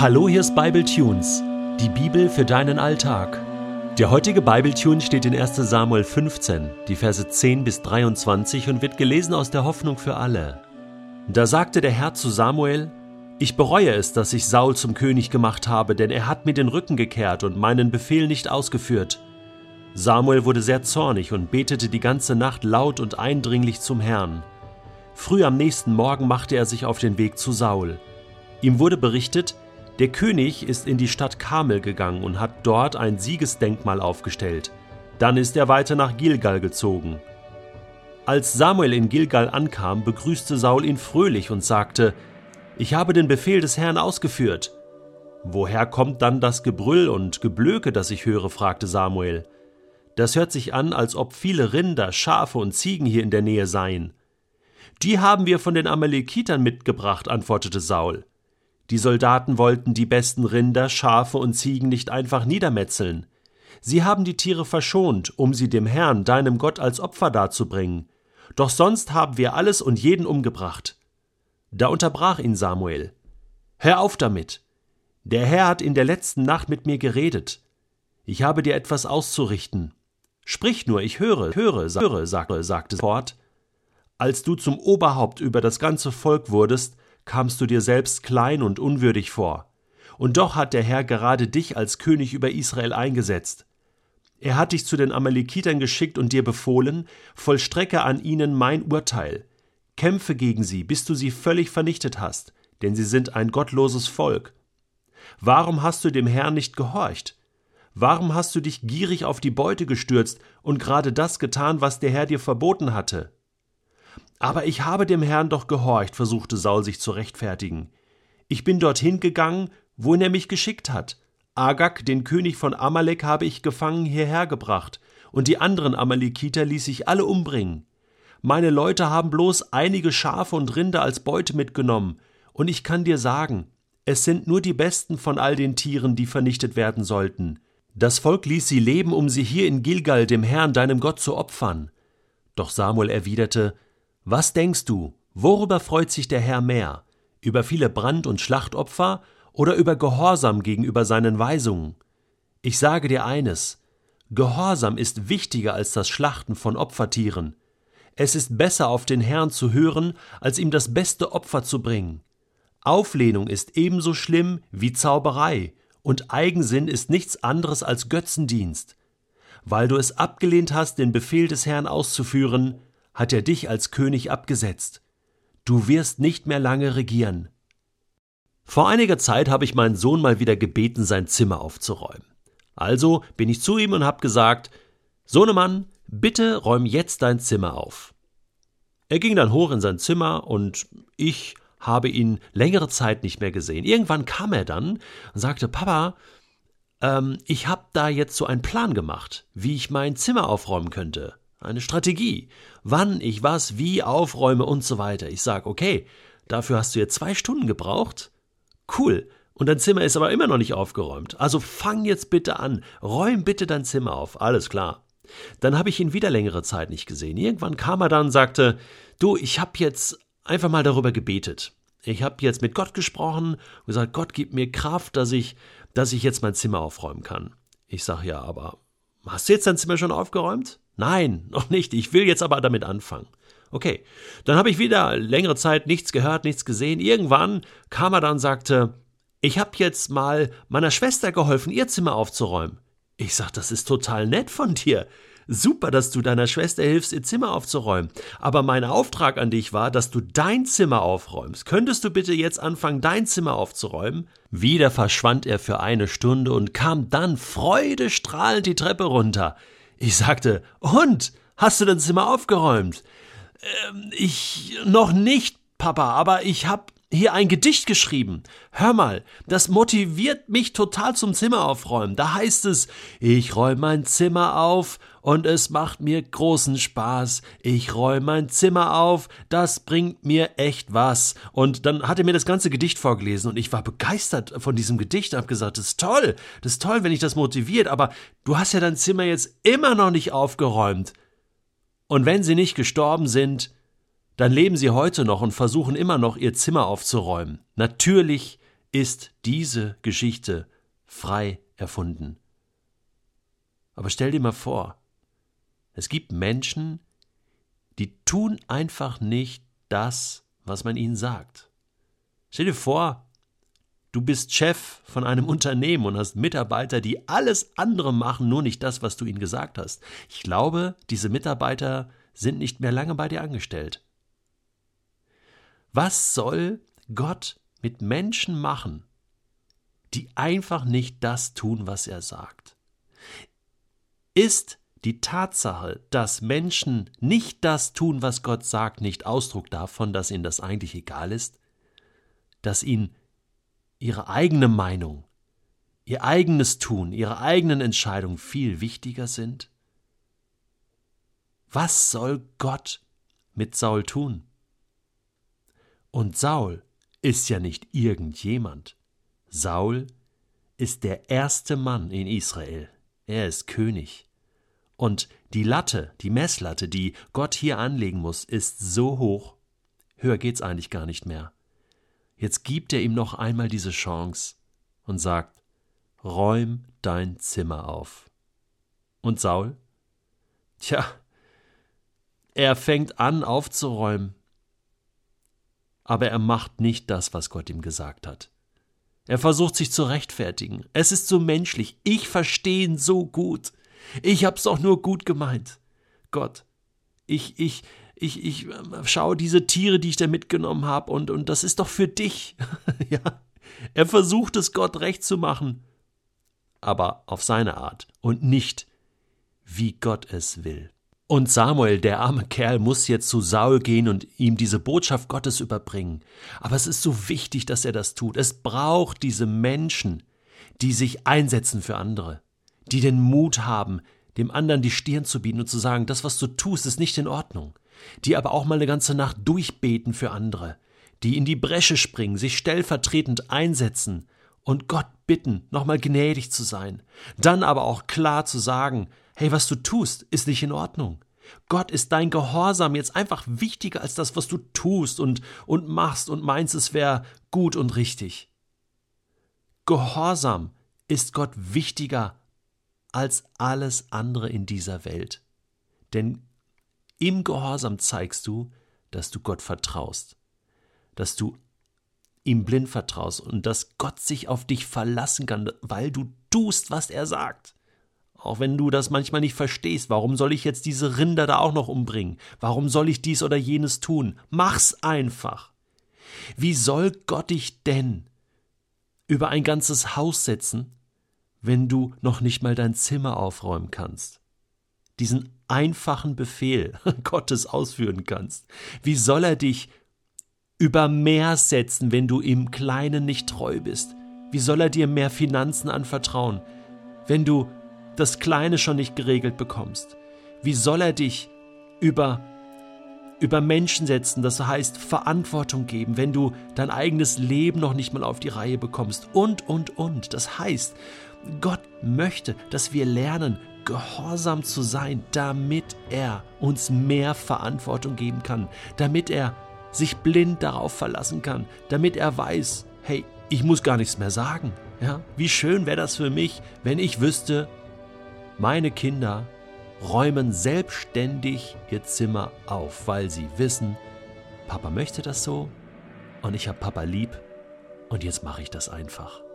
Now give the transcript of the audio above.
Hallo, hier ist Bible Tunes, die Bibel für deinen Alltag. Der heutige Bible Tune steht in 1. Samuel 15, die Verse 10 bis 23 und wird gelesen aus der Hoffnung für alle. Da sagte der Herr zu Samuel: Ich bereue es, dass ich Saul zum König gemacht habe, denn er hat mir den Rücken gekehrt und meinen Befehl nicht ausgeführt. Samuel wurde sehr zornig und betete die ganze Nacht laut und eindringlich zum Herrn. Früh am nächsten Morgen machte er sich auf den Weg zu Saul. Ihm wurde berichtet, der König ist in die Stadt Kamel gegangen und hat dort ein Siegesdenkmal aufgestellt. Dann ist er weiter nach Gilgal gezogen. Als Samuel in Gilgal ankam, begrüßte Saul ihn fröhlich und sagte: Ich habe den Befehl des Herrn ausgeführt. Woher kommt dann das Gebrüll und Geblöke, das ich höre? fragte Samuel. Das hört sich an, als ob viele Rinder, Schafe und Ziegen hier in der Nähe seien. Die haben wir von den Amalekitern mitgebracht, antwortete Saul. Die Soldaten wollten die besten Rinder, Schafe und Ziegen nicht einfach niedermetzeln. Sie haben die Tiere verschont, um sie dem Herrn, deinem Gott, als Opfer darzubringen. Doch sonst haben wir alles und jeden umgebracht. Da unterbrach ihn Samuel. Hör auf damit. Der Herr hat in der letzten Nacht mit mir geredet. Ich habe dir etwas auszurichten. Sprich nur, ich höre, höre, höre, sagte, sagte fort. Als du zum Oberhaupt über das ganze Volk wurdest, kamst du dir selbst klein und unwürdig vor. Und doch hat der Herr gerade dich als König über Israel eingesetzt. Er hat dich zu den Amalekitern geschickt und dir befohlen, vollstrecke an ihnen mein Urteil. Kämpfe gegen sie, bis du sie völlig vernichtet hast, denn sie sind ein gottloses Volk. Warum hast du dem Herrn nicht gehorcht? Warum hast du dich gierig auf die Beute gestürzt und gerade das getan, was der Herr dir verboten hatte? Aber ich habe dem Herrn doch gehorcht, versuchte Saul sich zu rechtfertigen. Ich bin dorthin gegangen, wohin er mich geschickt hat. Agag, den König von Amalek, habe ich gefangen hierher gebracht, und die anderen Amalekiter ließ ich alle umbringen. Meine Leute haben bloß einige Schafe und Rinder als Beute mitgenommen, und ich kann dir sagen, es sind nur die besten von all den Tieren, die vernichtet werden sollten. Das Volk ließ sie leben, um sie hier in Gilgal dem Herrn, deinem Gott, zu opfern. Doch Samuel erwiderte, was denkst du, worüber freut sich der Herr mehr? Über viele Brand- und Schlachtopfer oder über Gehorsam gegenüber seinen Weisungen? Ich sage dir eines, Gehorsam ist wichtiger als das Schlachten von Opfertieren. Es ist besser auf den Herrn zu hören, als ihm das beste Opfer zu bringen. Auflehnung ist ebenso schlimm wie Zauberei, und Eigensinn ist nichts anderes als Götzendienst. Weil du es abgelehnt hast, den Befehl des Herrn auszuführen, hat er dich als König abgesetzt. Du wirst nicht mehr lange regieren. Vor einiger Zeit habe ich meinen Sohn mal wieder gebeten, sein Zimmer aufzuräumen. Also bin ich zu ihm und habe gesagt, Sohnemann, bitte räum jetzt dein Zimmer auf. Er ging dann hoch in sein Zimmer und ich habe ihn längere Zeit nicht mehr gesehen. Irgendwann kam er dann und sagte, Papa, ähm, ich habe da jetzt so einen Plan gemacht, wie ich mein Zimmer aufräumen könnte eine Strategie, wann ich was wie aufräume und so weiter. Ich sage, okay, dafür hast du jetzt zwei Stunden gebraucht. Cool. Und dein Zimmer ist aber immer noch nicht aufgeräumt. Also fang jetzt bitte an. Räum bitte dein Zimmer auf. Alles klar. Dann habe ich ihn wieder längere Zeit nicht gesehen. Irgendwann kam er dann und sagte, du, ich habe jetzt einfach mal darüber gebetet. Ich habe jetzt mit Gott gesprochen und gesagt, Gott gibt mir Kraft, dass ich, dass ich jetzt mein Zimmer aufräumen kann. Ich sage ja, aber hast du jetzt dein Zimmer schon aufgeräumt? Nein, noch nicht. Ich will jetzt aber damit anfangen. Okay, dann habe ich wieder längere Zeit nichts gehört, nichts gesehen. Irgendwann kam er dann und sagte, ich habe jetzt mal meiner Schwester geholfen, ihr Zimmer aufzuräumen. Ich sag, das ist total nett von dir. Super, dass du deiner Schwester hilfst, ihr Zimmer aufzuräumen. Aber mein Auftrag an dich war, dass du dein Zimmer aufräumst. Könntest du bitte jetzt anfangen, dein Zimmer aufzuräumen? Wieder verschwand er für eine Stunde und kam dann freudestrahlend die Treppe runter. Ich sagte, und? Hast du dein Zimmer aufgeräumt? Ähm, ich noch nicht, Papa, aber ich hab hier ein Gedicht geschrieben. Hör mal, das motiviert mich total zum Zimmer aufräumen. Da heißt es, ich räume mein Zimmer auf und es macht mir großen Spaß. Ich räume mein Zimmer auf, das bringt mir echt was. Und dann hat er mir das ganze Gedicht vorgelesen und ich war begeistert von diesem Gedicht und habe gesagt, das ist toll, das ist toll, wenn ich das motiviert, aber du hast ja dein Zimmer jetzt immer noch nicht aufgeräumt. Und wenn sie nicht gestorben sind, dann leben sie heute noch und versuchen immer noch ihr Zimmer aufzuräumen. Natürlich ist diese Geschichte frei erfunden. Aber stell dir mal vor, es gibt Menschen, die tun einfach nicht das, was man ihnen sagt. Stell dir vor, du bist Chef von einem Unternehmen und hast Mitarbeiter, die alles andere machen, nur nicht das, was du ihnen gesagt hast. Ich glaube, diese Mitarbeiter sind nicht mehr lange bei dir angestellt. Was soll Gott mit Menschen machen, die einfach nicht das tun, was er sagt? Ist die Tatsache, dass Menschen nicht das tun, was Gott sagt, nicht Ausdruck davon, dass ihnen das eigentlich egal ist? Dass ihnen ihre eigene Meinung, ihr eigenes Tun, ihre eigenen Entscheidungen viel wichtiger sind? Was soll Gott mit Saul tun? Und Saul ist ja nicht irgendjemand. Saul ist der erste Mann in Israel. Er ist König. Und die Latte, die Messlatte, die Gott hier anlegen muss, ist so hoch. Höher geht's eigentlich gar nicht mehr. Jetzt gibt er ihm noch einmal diese Chance und sagt, räum dein Zimmer auf. Und Saul? Tja, er fängt an aufzuräumen, aber er macht nicht das, was Gott ihm gesagt hat. Er versucht sich zu rechtfertigen. Es ist so menschlich. Ich verstehe ihn so gut. Ich hab's doch nur gut gemeint. Gott, ich, ich, ich, ich ähm, schaue diese Tiere, die ich da mitgenommen habe, und, und das ist doch für dich. ja. Er versucht es Gott recht zu machen, aber auf seine Art und nicht, wie Gott es will. Und Samuel, der arme Kerl, muss jetzt zu Saul gehen und ihm diese Botschaft Gottes überbringen. Aber es ist so wichtig, dass er das tut. Es braucht diese Menschen, die sich einsetzen für andere, die den Mut haben, dem anderen die Stirn zu bieten und zu sagen, das, was du tust, ist nicht in Ordnung, die aber auch mal eine ganze Nacht durchbeten für andere, die in die Bresche springen, sich stellvertretend einsetzen und Gott bitten, nochmal gnädig zu sein, dann aber auch klar zu sagen, hey, was du tust, ist nicht in Ordnung. Gott ist dein Gehorsam jetzt einfach wichtiger als das, was du tust und, und machst und meinst, es wäre gut und richtig. Gehorsam ist Gott wichtiger als alles andere in dieser Welt. Denn im Gehorsam zeigst du, dass du Gott vertraust, dass du ihm blind vertraust und dass Gott sich auf dich verlassen kann, weil du tust, was er sagt. Auch wenn du das manchmal nicht verstehst, warum soll ich jetzt diese Rinder da auch noch umbringen? Warum soll ich dies oder jenes tun? Mach's einfach. Wie soll Gott dich denn über ein ganzes Haus setzen, wenn du noch nicht mal dein Zimmer aufräumen kannst? Diesen einfachen Befehl Gottes ausführen kannst. Wie soll er dich über mehr setzen, wenn du im Kleinen nicht treu bist? Wie soll er dir mehr Finanzen anvertrauen, wenn du das Kleine schon nicht geregelt bekommst? Wie soll er dich über über Menschen setzen, das heißt Verantwortung geben, wenn du dein eigenes Leben noch nicht mal auf die Reihe bekommst und, und, und. Das heißt, Gott möchte, dass wir lernen, gehorsam zu sein, damit er uns mehr Verantwortung geben kann, damit er sich blind darauf verlassen kann, damit er weiß, hey, ich muss gar nichts mehr sagen. Ja? Wie schön wäre das für mich, wenn ich wüsste, meine Kinder räumen selbstständig ihr Zimmer auf, weil sie wissen, Papa möchte das so und ich habe Papa lieb und jetzt mache ich das einfach.